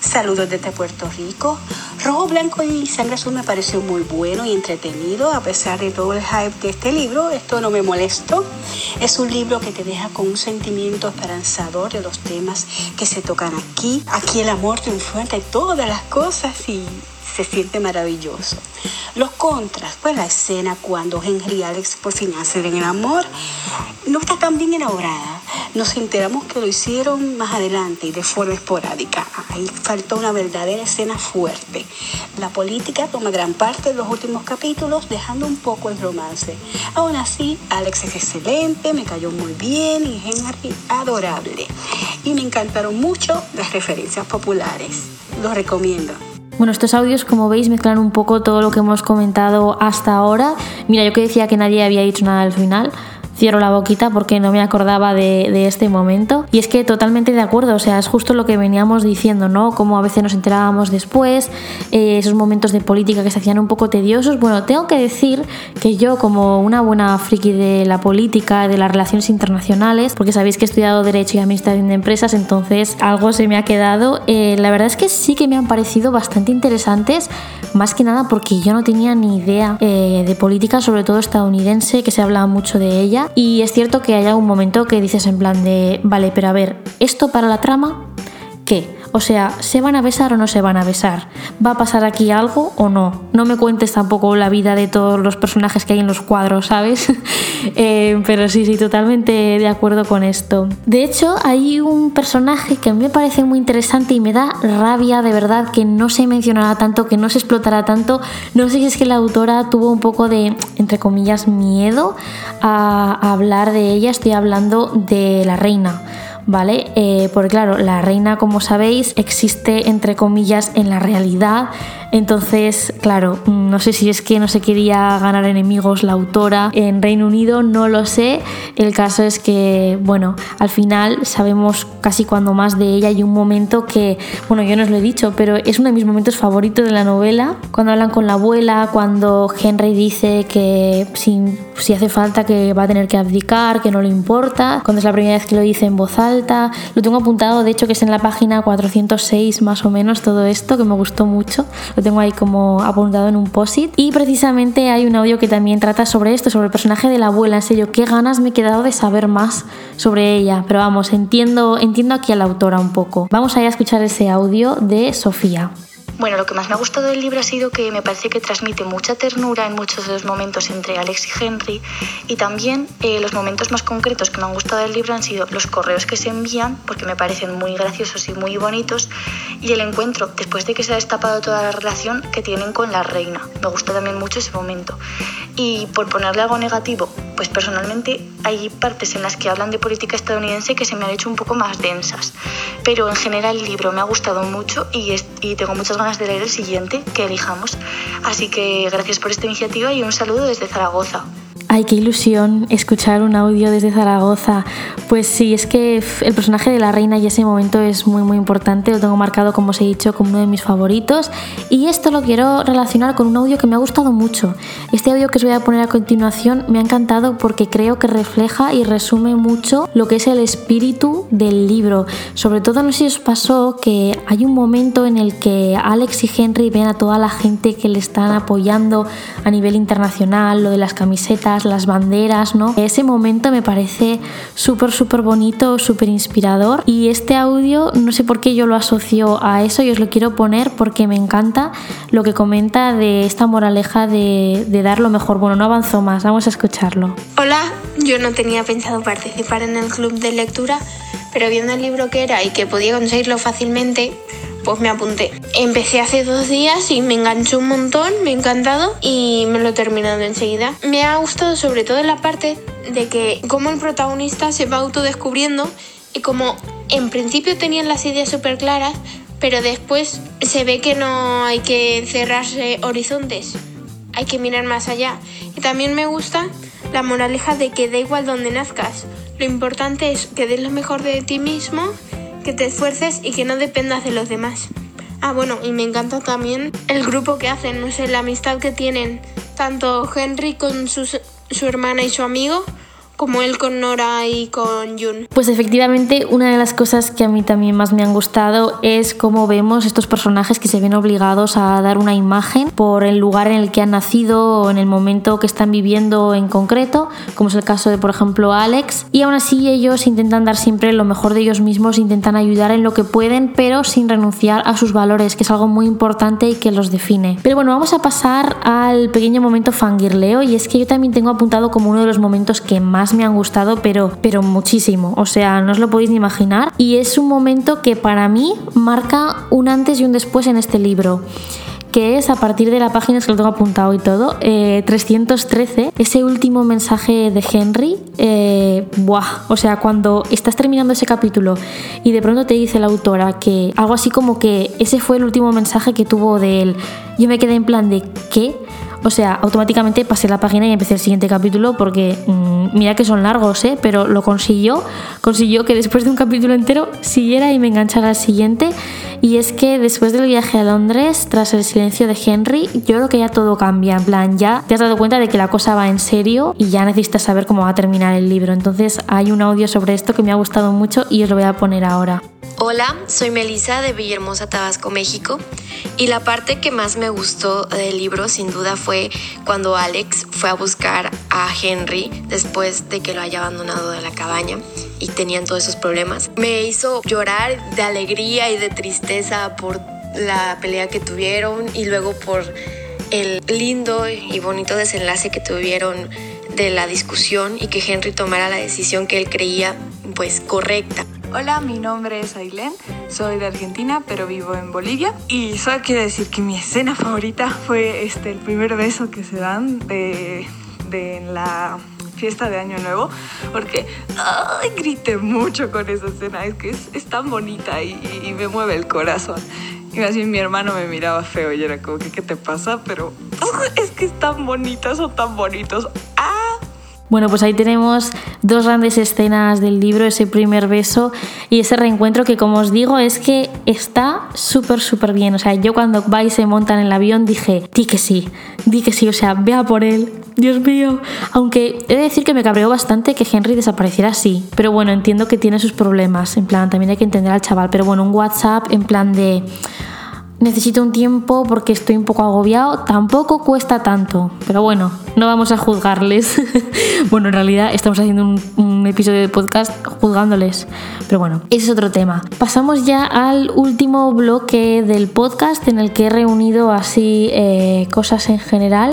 Speaker 12: Saludos desde Puerto Rico. Rojo, Blanco y Sangre Azul me pareció muy bueno y entretenido, a pesar de todo el hype de este libro, esto no me molestó. Es un libro que te deja con un sentimiento esperanzador de los temas que se tocan aquí. Aquí el amor triunfó ante todas las cosas y se siente maravilloso. Los contras, pues la escena cuando Henry y Alex por fin hacen el amor, no está tan bien elaborada. Nos enteramos que lo hicieron más adelante y de forma esporádica. Ahí faltó una verdadera escena fuerte. La política toma gran parte de los últimos capítulos, dejando un poco el romance. Aún así, Alex es excelente, me cayó muy bien y Henry adorable. Y me encantaron mucho las referencias populares. Los recomiendo.
Speaker 1: Bueno, estos audios, como veis, mezclan un poco todo lo que hemos comentado hasta ahora. Mira, yo que decía que nadie había dicho nada al final cierro la boquita porque no me acordaba de, de, este momento. Y es que totalmente de acuerdo, o sea, es justo lo que veníamos diciendo, ¿no? Como a veces nos enterábamos después, eh, esos momentos de política que se hacían un poco tediosos. Bueno, tengo que decir que yo, como una buena friki de la política, de las relaciones internacionales, porque sabéis que he estudiado Derecho y Administración de Empresas, entonces algo se me ha quedado. Eh, la verdad es que sí que me han parecido bastante interesantes, más que nada porque yo no tenía ni idea eh, de política, sobre todo estadounidense, que se habla mucho de ella y es cierto que hay algún momento que dices en plan de, vale, pero a ver, esto para la trama ¿qué? O sea, ¿se van a besar o no se van a besar? ¿Va a pasar aquí algo o no? No me cuentes tampoco la vida de todos los personajes que hay en los cuadros, ¿sabes? [LAUGHS] Eh, pero sí, sí, totalmente de acuerdo con esto. De hecho, hay un personaje que me parece muy interesante y me da rabia de verdad que no se mencionará tanto, que no se explotará tanto. No sé si es que la autora tuvo un poco de, entre comillas, miedo a hablar de ella. Estoy hablando de la reina. ¿Vale? Eh, porque claro, la reina, como sabéis, existe entre comillas en la realidad, entonces, claro, no sé si es que no se quería ganar enemigos la autora en Reino Unido, no lo sé. El caso es que, bueno, al final sabemos casi cuando más de ella. Hay un momento que, bueno, yo no os lo he dicho, pero es uno de mis momentos favoritos de la novela. Cuando hablan con la abuela, cuando Henry dice que si, si hace falta que va a tener que abdicar, que no le importa. Cuando es la primera vez que lo dice en voz alta. Lo tengo apuntado, de hecho, que es en la página 406 más o menos todo esto, que me gustó mucho lo tengo ahí como apuntado en un post-it. Y precisamente hay un audio que también trata sobre esto, sobre el personaje de la abuela. En serio, qué ganas me he quedado de saber más sobre ella. Pero vamos, entiendo, entiendo aquí a la autora un poco. Vamos a ir a escuchar ese audio de Sofía.
Speaker 4: Bueno, lo que más me ha gustado del libro ha sido que me parece que transmite mucha ternura en muchos de los momentos entre Alex y Henry y también eh, los momentos más concretos que me han gustado del libro han sido los correos que se envían, porque me parecen muy graciosos y muy bonitos, y el encuentro después de que se ha destapado toda la relación que tienen con la reina. Me gusta también mucho ese momento. Y por ponerle algo negativo, pues personalmente hay partes en las que hablan de política estadounidense que se me han hecho un poco más densas. Pero en general el libro me ha gustado mucho y, y tengo muchas ganas de leer el siguiente que elijamos. Así que gracias por esta iniciativa y un saludo desde Zaragoza.
Speaker 1: Ay, qué ilusión escuchar un audio desde Zaragoza. Pues sí, es que el personaje de la reina y ese momento es muy muy importante, lo tengo marcado como os he dicho como uno de mis favoritos y esto lo quiero relacionar con un audio que me ha gustado mucho. Este audio que os voy a poner a continuación me ha encantado porque creo que refleja y resume mucho lo que es el espíritu del libro. Sobre todo no sé si os pasó que hay un momento en el que Alex y Henry ven a toda la gente que le están apoyando a nivel internacional, lo de las camisetas las banderas, ¿no? Ese momento me parece súper, súper bonito, súper inspirador y este audio no sé por qué yo lo asocio a eso y os lo quiero poner porque me encanta lo que comenta de esta moraleja de, dar lo mejor. Bueno, no avanzo más, vamos a escucharlo.
Speaker 13: Hola, yo no tenía pensado participar en el club de lectura, pero viendo el libro que era y que podía conseguirlo fácilmente, pues me apunté. Empecé hace dos días y me enganchó un montón, me ha encantado y me lo he terminado enseguida. Me ha gustado sobre todo la parte de que como el protagonista se va autodescubriendo y como en principio tenían las ideas súper claras, pero después se ve que no hay que cerrarse horizontes, hay que mirar más allá. Y también me gusta la moraleja de que da igual donde nazcas, lo importante es que des lo mejor de ti mismo que te esfuerces y que no dependas de los demás. Ah, bueno, y me encanta también el grupo que hacen, no sé, la amistad que tienen tanto Henry con su hermana y su amigo, como él con Nora y con Jun.
Speaker 1: Pues efectivamente, una de las cosas que a mí también más me han gustado es cómo vemos estos personajes que se ven obligados a dar una imagen por el lugar en el que han nacido o en el momento que están viviendo en concreto, como es el caso de, por ejemplo, Alex. Y aún así ellos intentan dar siempre lo mejor de ellos mismos, intentan ayudar en lo que pueden, pero sin renunciar a sus valores, que es algo muy importante y que los define. Pero bueno, vamos a pasar al pequeño momento fangirleo y es que yo también tengo apuntado como uno de los momentos que más me han gustado, pero, pero muchísimo. O sea, no os lo podéis ni imaginar. Y es un momento que para mí marca un antes y un después en este libro que es a partir de la página, que lo tengo apuntado y todo, 313, eh, ese último mensaje de Henry, eh, buah, o sea, cuando estás terminando ese capítulo y de pronto te dice la autora que algo así como que ese fue el último mensaje que tuvo de él, yo me quedé en plan de ¿qué? O sea, automáticamente pasé la página y empecé el siguiente capítulo porque mm, mira que son largos, ¿eh? pero lo consiguió. Consiguió que después de un capítulo entero siguiera y me enganchara al siguiente. Y es que después del viaje a Londres, tras el silencio de Henry, yo creo que ya todo cambia. En plan, ya te has dado cuenta de que la cosa va en serio y ya necesitas saber cómo va a terminar el libro. Entonces hay un audio sobre esto que me ha gustado mucho y os lo voy a poner ahora.
Speaker 14: Hola, soy Melissa de Villahermosa, Tabasco, México. Y la parte que más me gustó del libro, sin duda, fue cuando Alex fue a buscar a Henry después de que lo haya abandonado de la cabaña y tenían todos esos problemas. Me hizo llorar de alegría y de tristeza por la pelea que tuvieron y luego por el lindo y bonito desenlace que tuvieron de la discusión y que Henry tomara la decisión que él creía pues correcta.
Speaker 15: Hola, mi nombre es Ailén, soy de Argentina, pero vivo en Bolivia. Y solo quiero decir que mi escena favorita fue este, el primer beso que se dan de, de la fiesta de Año Nuevo, porque ay, grité mucho con esa escena, es que es, es tan bonita y, y, me mueve el corazón. Y bien mi hermano me miraba feo y era como que, ¿qué te pasa? Pero [LAUGHS] es que es tan bonita, son tan bonitos.
Speaker 1: Bueno, pues ahí tenemos dos grandes escenas del libro, ese primer beso y ese reencuentro que como os digo es que está súper, súper bien. O sea, yo cuando va y se montan en el avión dije, di que sí, di que sí, o sea, vea por él, Dios mío. Aunque he de decir que me cabreó bastante que Henry desapareciera así, pero bueno, entiendo que tiene sus problemas, en plan, también hay que entender al chaval, pero bueno, un WhatsApp en plan de necesito un tiempo porque estoy un poco agobiado, tampoco cuesta tanto. Pero bueno, no vamos a juzgarles. [LAUGHS] bueno, en realidad estamos haciendo un, episodio de podcast juzgándoles. Pero bueno, ese es otro tema. Pasamos ya al último bloque del podcast en el que he reunido así eh, cosas en general.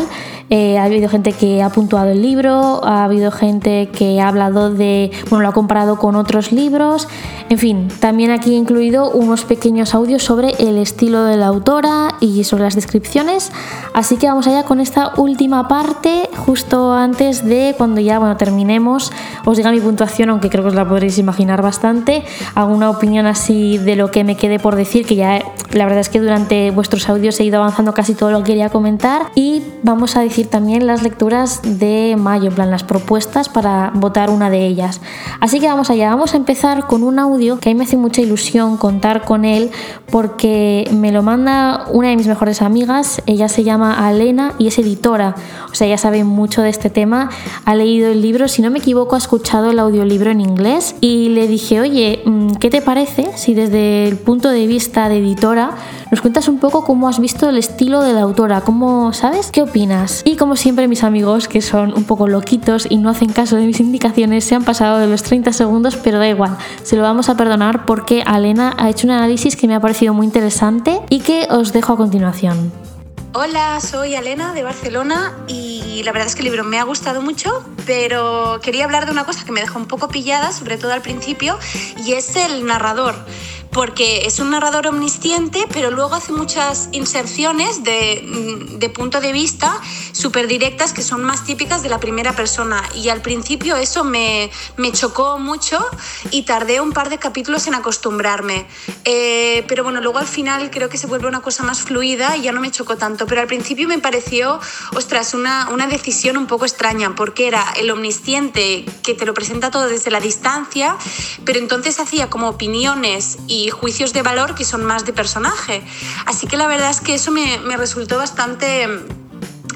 Speaker 1: Eh, ha habido gente que ha puntuado el libro, ha habido gente que ha hablado de, bueno, lo ha comparado con otros libros. En fin, también aquí he incluido unos pequeños audios sobre el estilo de la autora y sobre las descripciones. Así que vamos allá con esta última parte, justo antes de cuando ya bueno, terminemos, os diga mi puntuación, aunque creo que os la podréis imaginar bastante. Alguna opinión así de lo que me quede por decir, que ya la verdad es que durante vuestros audios he ido avanzando casi todo lo que quería comentar. Y vamos a decir también las lecturas de mayo, en plan las propuestas para votar una de ellas. Así que vamos allá, vamos a empezar con un audio que a mí me hace mucha ilusión contar con él porque me lo manda una de mis mejores amigas, ella se llama Alena y es editora, o sea, ella sabe mucho de este tema, ha leído el libro, si no me equivoco, ha escuchado el audiolibro en inglés y le dije, oye, mm, ¿qué te parece si desde el punto de vista de editora nos cuentas un poco cómo has visto el estilo de la autora, cómo, ¿sabes? ¿Qué opinas? Y como siempre mis amigos, que son un poco loquitos y no hacen caso de mis indicaciones, se han pasado de los 30 segundos, pero da igual, se lo vamos a perdonar porque Alena ha hecho un análisis que me ha parecido muy interesante y que os dejo a continuación.
Speaker 16: Hola, soy Alena de Barcelona y la verdad es que el libro me ha gustado mucho, pero quería hablar de una cosa que me dejó un poco pillada, sobre todo al principio, y es el narrador porque es un narrador omnisciente, pero luego hace muchas inserciones de, de punto de vista súper directas que son más típicas de la primera persona. Y al principio eso me, me, chocó mucho y tardé un par de capítulos en acostumbrarme. Eh, pero bueno, luego al final creo que se vuelve una cosa más fluida y ya no me chocó tanto. Pero al principio me pareció, ostras, una, una decisión un poco extraña, porque era el omnisciente que te lo presenta todo desde la distancia, pero entonces hacía como opiniones y juicios de valor que son más de personaje. Así que la verdad es que eso me, resultó bastante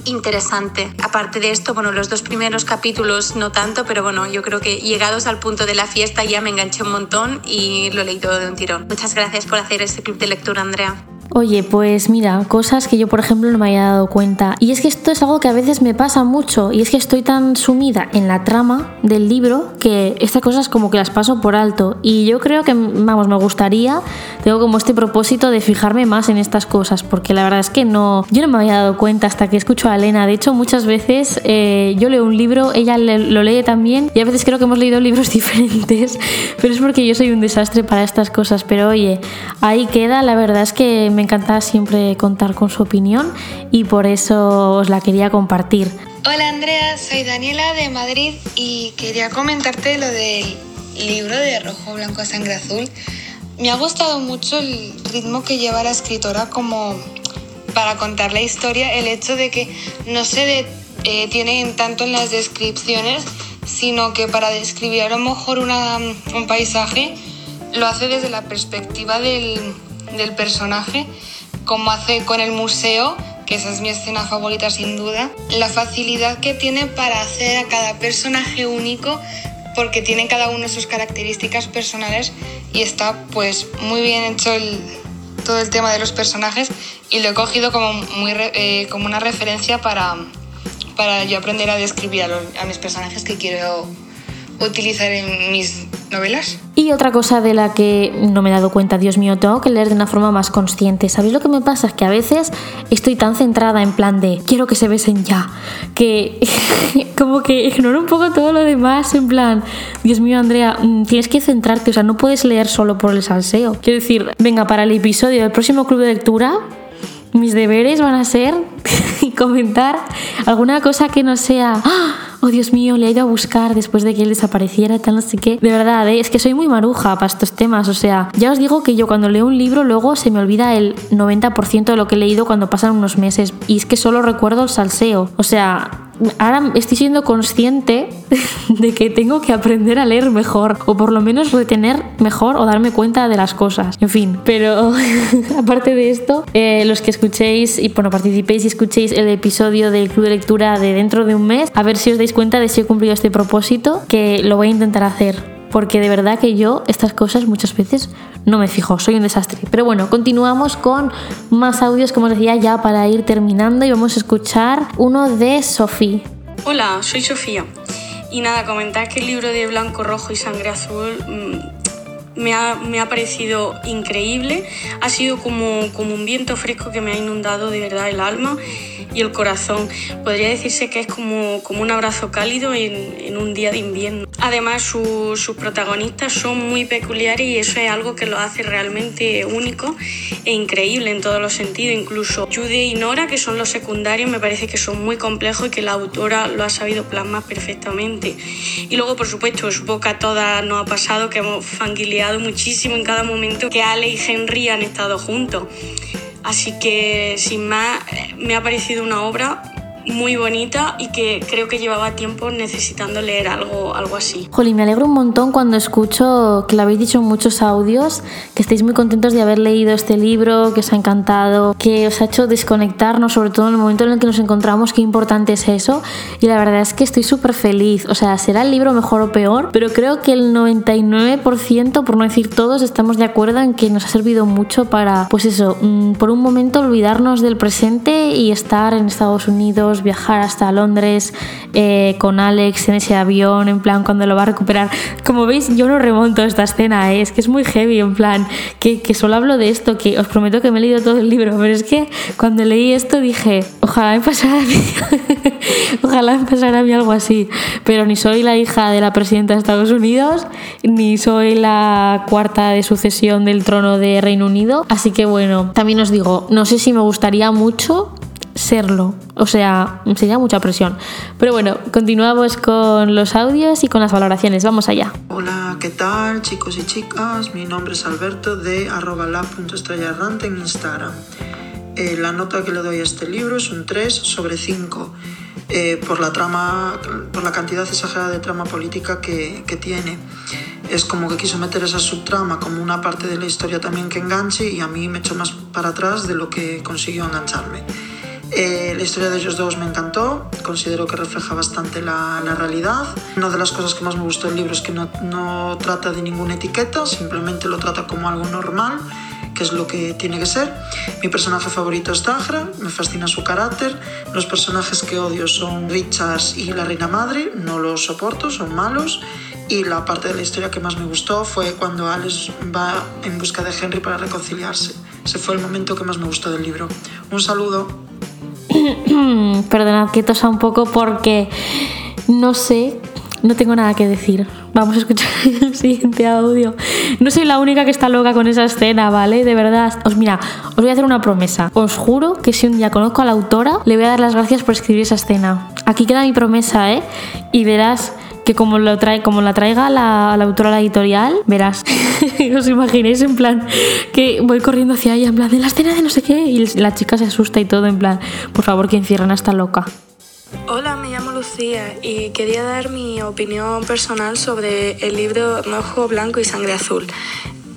Speaker 16: interesante. Aparte de esto, bueno, los dos primeros capítulos no tanto, pero bueno, yo creo que llegados al punto de la fiesta ya me enganché un montón y lo leí todo de un tirón. Muchas gracias por hacer este club de lectura, Andrea.
Speaker 1: Oye, pues mira, cosas que yo por ejemplo no me había dado cuenta. Y es que esto es algo que a veces me pasa mucho. Y es que estoy tan sumida en la trama del libro que estas cosas como que las paso por alto. Y yo creo que, vamos, me gustaría, tengo como este propósito de fijarme más en estas cosas. Porque la verdad es que no, yo no me había dado cuenta hasta que escucho a Elena. De hecho, muchas veces eh, yo leo un libro, ella lo lee también. Y a veces creo que hemos leído libros [LAUGHS] diferentes. Pero es porque yo soy un desastre para estas cosas. Pero oye, ahí queda. La verdad es que me encanta siempre contar con su opinión y por eso os la quería compartir.
Speaker 17: Hola Andrea, soy Daniela de Madrid y quería comentarte lo del libro de Rojo, Blanco, Sangre Azul. Me ha gustado mucho el ritmo que lleva la escritora como para contar la historia, el hecho de que no se detiene eh, tanto en las descripciones, sino que para describir a lo mejor un paisaje lo hace desde la perspectiva del, del personaje, como hace con el museo, que esa es mi escena favorita sin duda, la facilidad que tiene para hacer a cada personaje único porque tienen cada uno sus características personales y está pues muy bien hecho todo el tema de los personajes y lo he cogido como, muy, eh, como una referencia para, para yo aprender a describir a, los, a mis personajes que quiero utilizar en mis
Speaker 1: Y otra cosa de la que no me he dado cuenta, Dios mío, tengo que leer de una forma más consciente. ¿Sabéis lo que me pasa? Es que a veces estoy tan centrada en plan de quiero que se besen ya, que [LAUGHS] como que ignoro un poco todo lo demás, en plan, Dios mío, Andrea, mm, tienes que centrarte, o sea, no puedes leer solo por el salseo. Quiero decir, venga, para el episodio del próximo club de lectura, mis deberes van a ser [LAUGHS] comentar alguna cosa que no sea, ¡Ah! Oh Dios mío, le he ido a buscar después de que él desapareciera, tal, no sé qué. De verdad, ¿eh? es que soy muy maruja para estos temas, o sea, ya os digo que yo cuando leo un libro luego se me olvida el 90% de lo que he leído cuando pasan unos meses y es que solo recuerdo el salseo, o sea, ahora estoy siendo consciente [LAUGHS] de que tengo que aprender a leer mejor o por lo menos retener mejor o darme cuenta de las cosas. En fin, pero [LAUGHS] aparte de esto, eh, los que escuchéis y bueno, participéis y escuchéis el episodio del club de lectura de dentro de un mes, a ver si os dais cuenta de si he cumplido este propósito, que lo voy a intentar hacer porque de verdad que yo estas cosas muchas veces no me fijo, soy un desastre. Pero bueno, continuamos con más audios, como os decía, ya para ir terminando y vamos a escuchar uno de Sofía.
Speaker 18: Hola, soy Sofía. Y nada, comentar que el libro de Blanco, Rojo y Sangre Azul mm, me, ha, me, ha, parecido increíble. Ha sido como, como un viento fresco que me ha inundado de verdad el alma y el corazón. Podría decirse que es como, como un abrazo cálido en, en un día de invierno. Además, sus protagonistas son muy peculiares y eso es algo que lo hace realmente único e increíble en todos los sentidos. Incluso Judy y Nora, que son los secundarios, me parece que son muy complejos y que la autora lo ha sabido plasmar perfectamente. Y luego, por supuesto, supongo que a todas nos ha pasado que hemos muchísimo en cada momento que Ale y Henry han estado juntos. Así que, sin más, me ha parecido una obra muy bonita y que creo que llevaba tiempo necesitando leer algo, algo así.
Speaker 1: Joli, me alegro un montón cuando escucho que lo habéis dicho en muchos audios, que estáis muy contentos de haber leído este libro, que os ha encantado, que os ha hecho desconectarnos, sobre todo en el momento en el que nos encontramos, qué importante es eso. Y la verdad es que estoy súper feliz. O sea, será el libro mejor o peor, pero creo que el 99%, por no decir todos, estamos de acuerdo en que nos ha servido mucho para, pues eso, mm, por un momento olvidarnos del presente y estar en Estados Unidos viajar hasta Londres eh, con Alex en ese avión, en plan cuando lo va a recuperar. Como veis, yo no remonto esta escena, ¿eh? es que es muy heavy, en plan, que, que solo hablo de esto, que os prometo que me he leído todo el libro, pero es que cuando leí esto dije, ojalá me pasara a mí, [LAUGHS] ojalá me pasara a mí algo así, pero ni soy la hija de la presidenta de Estados Unidos, ni soy la cuarta de sucesión del trono de Reino Unido, así que bueno, también os digo, no sé si me gustaría mucho serlo. O sea, sería mucha presión. Pero bueno, continuamos con los audios y con las valoraciones. Vamos allá.
Speaker 19: Hola, ¿qué tal chicos y chicas? Mi nombre es Alberto de arroba errante en Instagram. Eh, la nota que le doy a este libro es un 3 sobre 5 eh, por, la trama, por la cantidad exagerada de trama política que, que tiene. Es como que quiso meter esa subtrama como una parte de la historia también que enganche y a mí me echó más para atrás de lo que consiguió engancharme. Eh, la historia de ellos dos me encantó, considero que refleja bastante la, la, realidad. Una de las cosas que más me gustó del libro es que no, no trata de ninguna etiqueta, simplemente lo trata como algo normal, que es lo que tiene que ser. Mi personaje favorito es Dagra, me fascina su carácter. Los personajes que odio son Richards y la Reina Madre, no los soporto, son malos. Y la parte de la historia que más me gustó fue cuando Alex va en busca de Henry para reconciliarse. Ese fue el momento que más me gustó del libro. Un saludo. [COUGHS]
Speaker 1: Perdonad que tosa un poco porque no sé, no tengo nada que decir. Vamos a escuchar [LAUGHS] el siguiente audio. No soy la única que está loca con esa escena, ¿vale? De verdad. Os mira, os voy a hacer una promesa. Os juro que si un día conozco a la autora, le voy a dar las gracias por escribir esa escena. Aquí queda mi promesa, ¿eh? Y verás que como, lo trae, como la traiga la, la autora la editorial, verás. [LAUGHS] Os imaginéis en plan que voy corriendo hacia ella, en plan de la escena de no sé qué, y la chica se asusta y todo, en plan, por favor, que encierren a esta loca.
Speaker 20: Hola, me llamo Lucía y quería dar mi opinión personal sobre el libro Rojo, Blanco y Sangre Azul.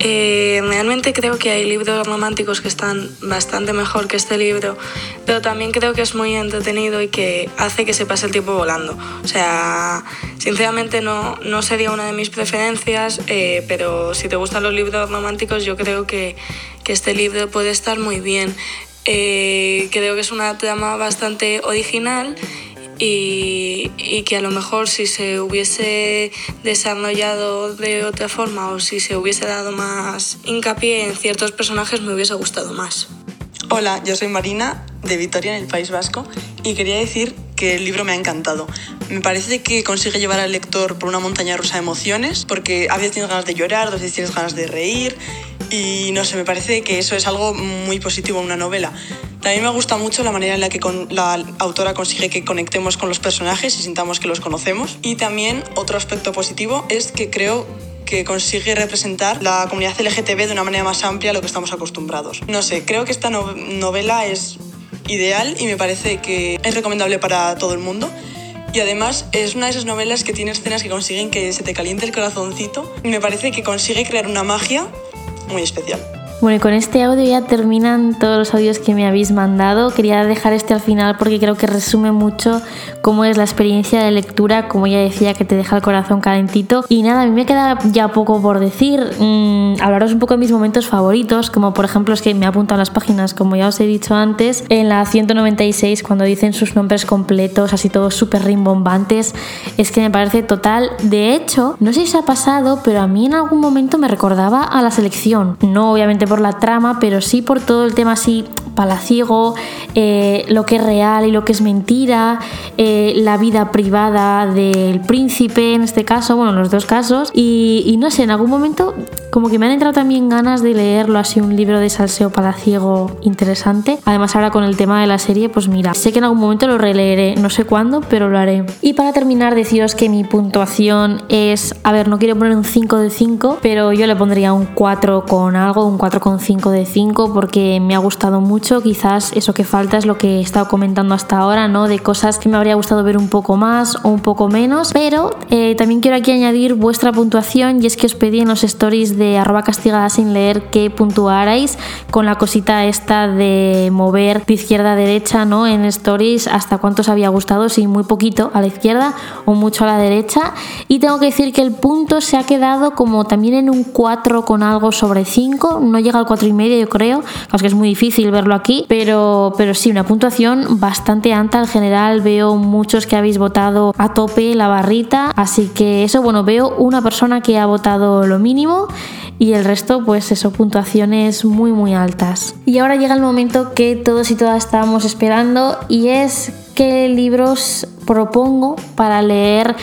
Speaker 20: Eh, realmente creo que hay libros románticos que están bastante mejor que este libro, pero también creo que es muy entretenido y que hace que se pase el tiempo volando. O sea, sinceramente no, no sería una de mis preferencias, eh, pero si te gustan los libros románticos yo creo que, que este libro puede estar muy bien. Eh, creo que es una trama bastante original y, que a lo mejor si se hubiese desarrollado de otra forma o si se hubiese dado más hincapié en ciertos personajes me hubiese gustado más.
Speaker 21: Hola, yo soy Marina de Vitoria en el País Vasco y quería decir que el libro me ha encantado. Me parece que consigue llevar al lector por una montaña rusa de emociones porque a veces tienes ganas de llorar, a veces tienes ganas de reír y no sé, me parece que eso es algo muy positivo en una novela. También me gusta mucho la manera en la que con, la autora consigue que conectemos con los personajes y sintamos que los conocemos. Y también otro aspecto positivo es que creo que consigue representar la comunidad LGTB de una manera más amplia a lo que estamos acostumbrados. No sé, creo que esta no novela es ideal y me parece que es recomendable para todo el mundo. Y además es una de esas novelas que tiene escenas que consiguen que se te caliente el corazoncito. Me parece que consigue crear una magia muy especial.
Speaker 1: Bueno, y con este audio ya terminan todos los audios que me habéis mandado. Quería dejar este al final porque creo que resume mucho cómo es la experiencia de lectura, como ya decía, que te deja el corazón calentito. Y nada, a mí me queda ya poco por decir. Mmm, hablaros un poco de mis momentos favoritos, como por ejemplo es que me apuntan las páginas, como ya os he dicho antes, en la 196 cuando dicen sus nombres completos, así todos súper rimbombantes. Es que me parece total. De hecho, no sé si os ha pasado, pero a mí en algún momento me recordaba a la selección. No obviamente por la trama, pero sí por todo el tema así palaciego, eh, lo que es real y lo que es mentira, eh, la vida privada del príncipe en este caso, bueno, en los dos casos. Y, y, no sé, en algún momento como que me han entrado también ganas de leerlo así, un libro de salseo palaciego interesante. Además ahora con el tema de la serie, pues mira, sé que en algún momento lo releeré, no sé cuándo, pero lo haré. Y para terminar, deciros que mi puntuación es, a ver, no quiero poner un 5 de 5, pero yo le pondría un 4 con algo, un 4,5 de 5, porque me ha gustado mucho. Quizás eso que falta es lo que he estado comentando hasta ahora, ¿no? De cosas que me habría gustado ver un poco más o un poco menos. Pero eh, también quiero aquí añadir vuestra puntuación y es que os pedí en los stories de arroba castigada sin leer que puntuarais con la cosita esta de mover de izquierda a derecha, ¿no? En stories hasta cuánto os había gustado, si muy poquito a la izquierda o mucho a la derecha. Y tengo que decir que el punto se ha quedado como también en un 4 con algo sobre 5, no llega al 4 y medio yo creo, es que es muy difícil verlo aquí, pero, pero sí, una puntuación bastante alta. En general, veo muchos que habéis votado a tope la barrita, así que eso, bueno, veo una persona que ha votado lo mínimo y el resto pues eso, puntuaciones muy muy altas. Y ahora llega el momento que todos y todas estábamos esperando y es qué libros propongo para leer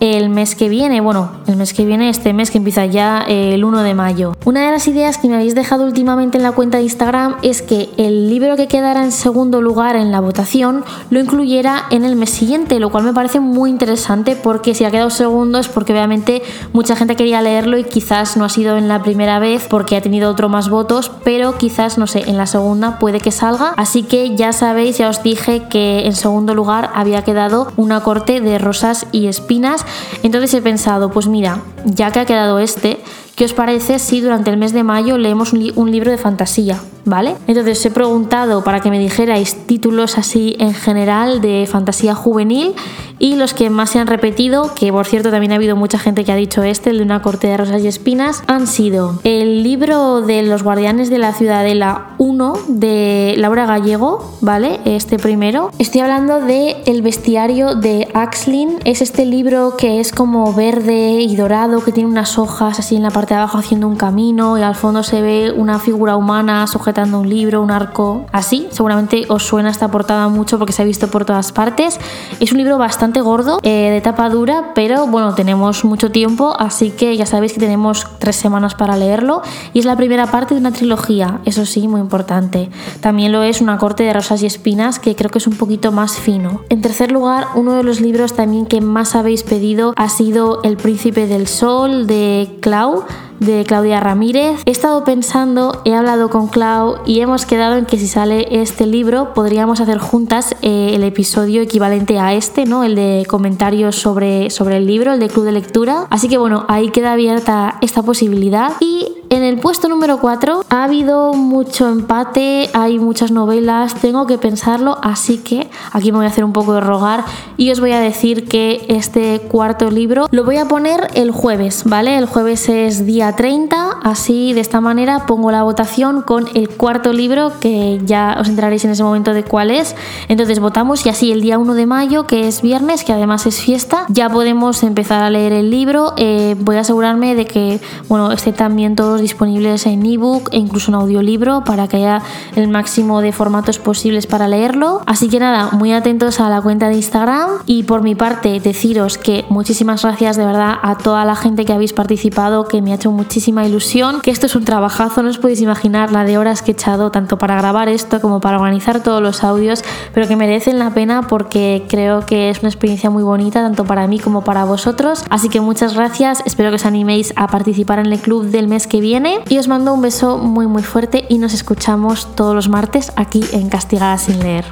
Speaker 1: el mes que viene, bueno, el mes que viene, este mes que empieza ya el 1 de mayo. Una de las ideas que me habéis dejado últimamente en la cuenta de Instagram es que el libro que quedara en segundo lugar en la votación lo incluyera en el mes siguiente, lo cual me parece muy interesante porque si ha quedado segundo es porque obviamente mucha gente quería leerlo y quizás no ha sido en la primera vez porque ha tenido otro más votos, pero quizás, no sé, en la segunda puede que salga. Así que ya sabéis, ya os dije que en segundo lugar había quedado una corte de rosas y espinas. Entonces he pensado, pues mira, ya que ha quedado este, ¿qué os parece si durante el mes de mayo leemos un, li un libro de fantasía? ¿Vale? Entonces os he preguntado para que me dijerais títulos así en general de fantasía juvenil y los que más se han repetido, que por cierto también ha habido mucha gente que ha dicho este, el de una corte de rosas y espinas, han sido el libro de los guardianes de la ciudadela 1 de Laura Gallego, ¿vale? Este primero. Estoy hablando de El bestiario de Axlin, es este libro que es como verde y dorado, que tiene unas hojas así en la parte de abajo haciendo un camino y al fondo se ve una figura humana sujetando un libro, un arco, así. Seguramente os suena esta portada mucho porque se ha visto por todas partes. Es un libro bastante gordo, eh, de tapa dura, pero bueno, tenemos mucho tiempo, así que ya sabéis que tenemos tres semanas para leerlo. Y es la primera parte de una trilogía, eso sí, muy importante. También lo es una corte de rosas y espinas, que creo que es un poquito más fino. En tercer lugar, uno de los libros también que más habéis pedido ha sido El Príncipe del Sol de Clau de Claudia Ramírez. He estado pensando, he hablado con Clau y hemos quedado en que si sale este libro podríamos hacer juntas eh, el episodio equivalente a este, ¿no? El de comentarios sobre, sobre el libro, el de club de lectura. Así que bueno, ahí queda abierta esta posibilidad y en el puesto número 4 ha habido mucho empate, hay muchas novelas, tengo que pensarlo, así que aquí me voy a hacer un poco de rogar y os voy a decir que este cuarto libro lo voy a poner el jueves, ¿vale? El jueves es día 30, así de esta manera pongo la votación con el cuarto libro que ya os enteraréis en ese momento de cuál es. Entonces votamos y así el día 1 de mayo, que es viernes, que además es fiesta, ya podemos empezar a leer el libro. Eh, voy a asegurarme de que bueno, estén también todos disponibles en ebook e incluso en audiolibro para que haya el máximo de formatos posibles para leerlo. Así que nada, muy atentos a la cuenta de Instagram y por mi parte deciros que muchísimas gracias de verdad a toda la gente que habéis participado, que me ha hecho muchísima ilusión, que esto es un trabajazo, no os podéis imaginar la de horas que he echado tanto para grabar esto como para organizar todos los audios, pero que merecen la pena porque creo que es una experiencia muy bonita tanto para mí como para vosotros. Así que muchas gracias, espero que os animéis a participar en el club del mes que viene y os mando un beso muy muy fuerte y nos escuchamos todos los martes aquí en Castigada sin leer.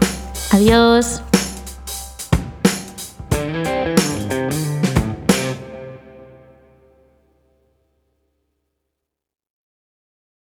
Speaker 1: Adiós.